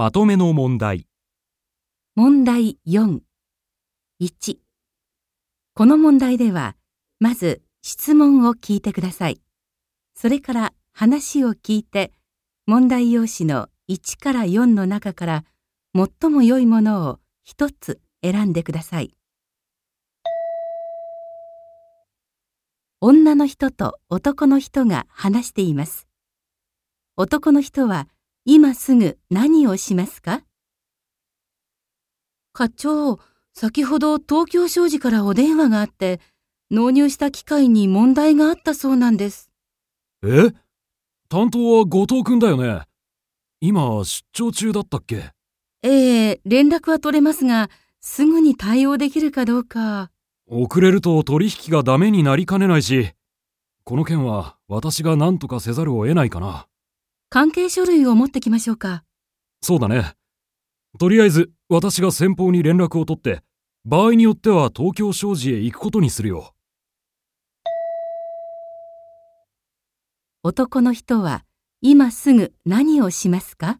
まとめの問題。問題4。1。この問題では、まず質問を聞いてください。それから話を聞いて、問題用紙の1から4の中から最も良いものを一つ選んでください。女の人と男の人が話しています。男の人は今すぐ何をしますか？課長、先ほど東京商事からお電話があって、納入した機械に問題があったそうなんです。え？担当は後藤くんだよね。今、出張中だったっけ？ええ連絡は取れますが、すぐに対応できるかどうか。遅れると取引がダメになりかねないし、この件は私が何とかせざるを得ないかな。関係書類を持ってきましょうか。そうだね。とりあえず、私が先方に連絡を取って、場合によっては東京商事へ行くことにするよ。男の人は今すぐ何をしますか？